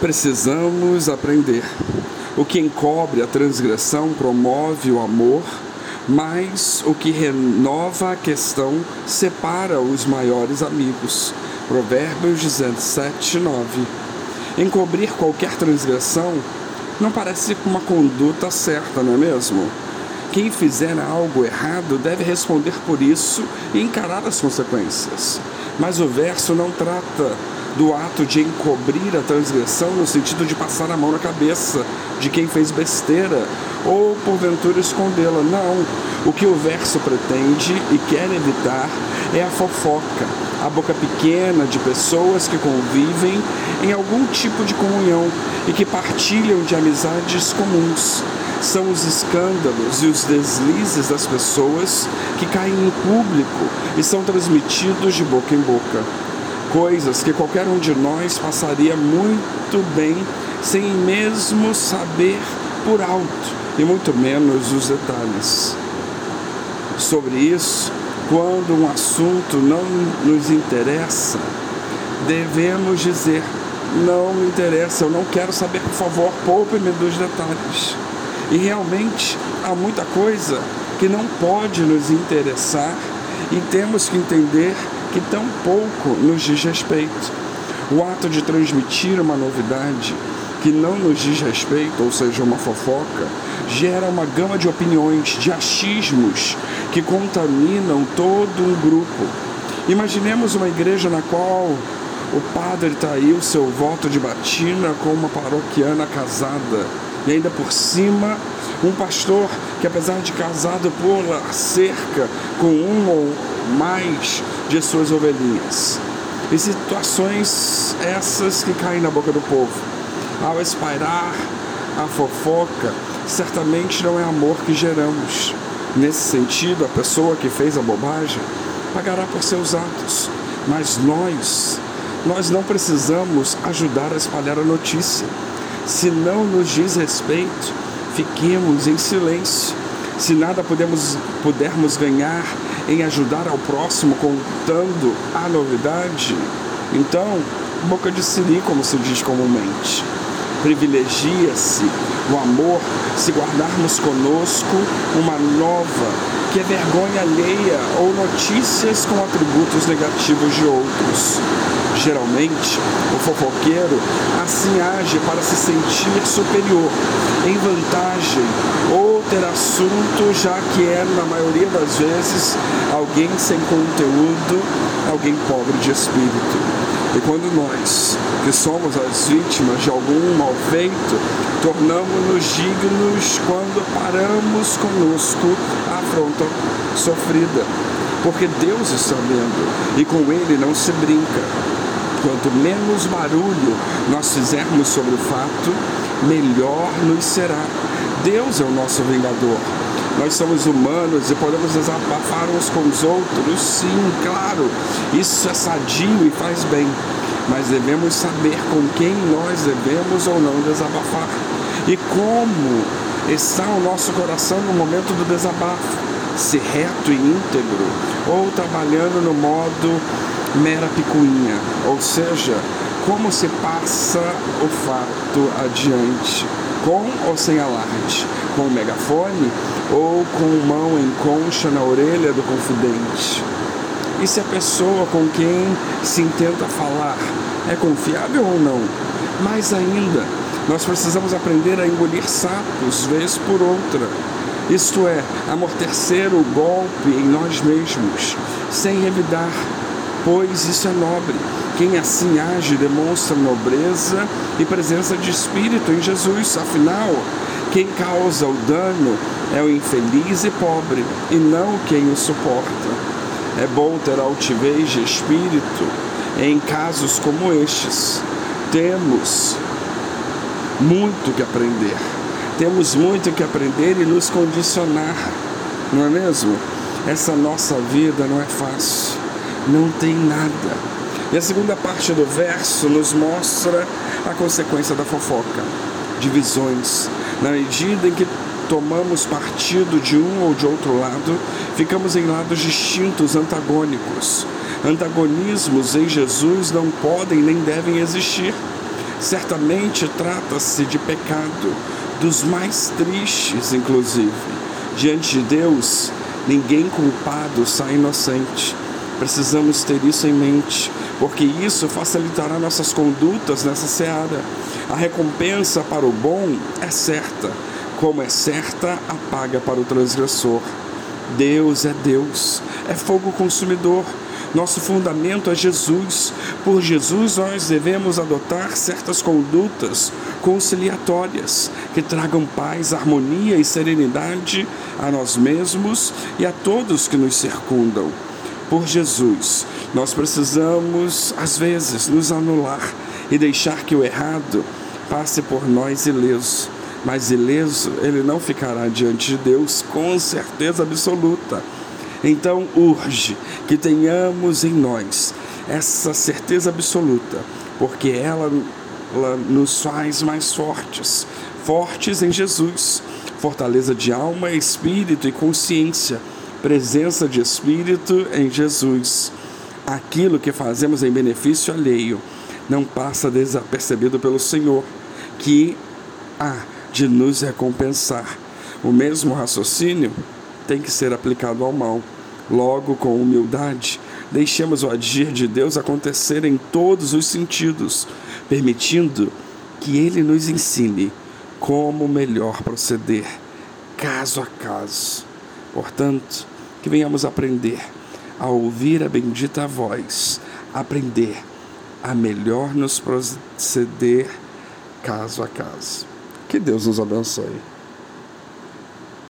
Precisamos aprender. O que encobre a transgressão promove o amor, mas o que renova a questão separa os maiores amigos. Provérbios 17, 9. Encobrir qualquer transgressão não parece uma conduta certa, não é mesmo? Quem fizer algo errado deve responder por isso e encarar as consequências. Mas o verso não trata do ato de encobrir a transgressão no sentido de passar a mão na cabeça de quem fez besteira ou porventura escondê-la. Não. O que o verso pretende e quer evitar é a fofoca, a boca pequena de pessoas que convivem em algum tipo de comunhão e que partilham de amizades comuns. São os escândalos e os deslizes das pessoas que caem em público e são transmitidos de boca em boca. Coisas que qualquer um de nós passaria muito bem sem mesmo saber por alto e muito menos os detalhes. Sobre isso, quando um assunto não nos interessa, devemos dizer: não me interessa, eu não quero saber, por favor, poupe-me dos detalhes. E realmente há muita coisa que não pode nos interessar e temos que entender que tão pouco nos diz respeito. O ato de transmitir uma novidade que não nos diz respeito, ou seja, uma fofoca, gera uma gama de opiniões, de achismos que contaminam todo um grupo. Imaginemos uma igreja na qual o padre traiu seu voto de batina com uma paroquiana casada. E ainda por cima, um pastor que, apesar de casado, pula cerca com um ou mais de suas ovelhinhas. E situações essas que caem na boca do povo. Ao espairar a fofoca, certamente não é amor que geramos. Nesse sentido, a pessoa que fez a bobagem pagará por seus atos, mas nós nós não precisamos ajudar a espalhar a notícia. Se não nos diz respeito, fiquemos em silêncio. Se nada podemos, pudermos ganhar em ajudar ao próximo contando a novidade, então, boca de siri, como se diz comumente. Privilegia-se o amor se guardarmos conosco uma nova, que é vergonha alheia ou notícias com atributos negativos de outros. Geralmente, o fofoqueiro assim age para se sentir superior, em vantagem, ou ter assunto, já que é, na maioria das vezes, alguém sem conteúdo, alguém pobre de espírito. E quando nós, que somos as vítimas de algum mal feito, tornamos-nos dignos quando paramos conosco a afronta sofrida. Porque Deus está vendo e com Ele não se brinca. Quanto menos barulho nós fizermos sobre o fato, melhor nos será. Deus é o nosso vingador. Nós somos humanos e podemos desabafar uns com os outros, sim, claro. Isso é sadio e faz bem. Mas devemos saber com quem nós devemos ou não desabafar. E como está o nosso coração no momento do desabafo. Se reto e íntegro ou trabalhando no modo mera picuinha, ou seja, como se passa o fato adiante, com ou sem alarde, com o megafone ou com mão em concha na orelha do confidente. E se a pessoa com quem se intenta falar é confiável ou não? Mais ainda, nós precisamos aprender a engolir sapos vez por outra. Isto é, amortecer o golpe em nós mesmos, sem revidar pois isso é nobre. Quem assim age demonstra nobreza e presença de espírito em Jesus. Afinal, quem causa o dano é o infeliz e pobre, e não quem o suporta. É bom ter altivez de espírito em casos como estes. Temos muito que aprender. Temos muito que aprender e nos condicionar, não é mesmo? Essa nossa vida não é fácil não tem nada. E a segunda parte do verso nos mostra a consequência da fofoca, divisões. Na medida em que tomamos partido de um ou de outro lado, ficamos em lados distintos, antagônicos. Antagonismos em Jesus não podem nem devem existir. Certamente trata-se de pecado, dos mais tristes, inclusive. Diante de Deus, ninguém culpado sai inocente. Precisamos ter isso em mente, porque isso facilitará nossas condutas nessa seara. A recompensa para o bom é certa, como é certa a paga para o transgressor. Deus é Deus, é fogo consumidor. Nosso fundamento é Jesus. Por Jesus, nós devemos adotar certas condutas conciliatórias que tragam paz, harmonia e serenidade a nós mesmos e a todos que nos circundam. Por Jesus, nós precisamos, às vezes, nos anular e deixar que o errado passe por nós ileso. Mas ileso, ele não ficará diante de Deus com certeza absoluta. Então, urge que tenhamos em nós essa certeza absoluta, porque ela, ela nos faz mais fortes fortes em Jesus, fortaleza de alma, espírito e consciência, presença de espírito em Jesus. Aquilo que fazemos em benefício alheio não passa desapercebido pelo Senhor, que há de nos recompensar. O mesmo raciocínio tem que ser aplicado ao mal. Logo, com humildade, deixemos o agir de Deus acontecer em todos os sentidos, permitindo que Ele nos ensine como melhor proceder, caso a caso. Portanto, que venhamos aprender a ouvir a bendita voz, aprender a melhor nos proceder caso a caso. Que Deus nos abençoe.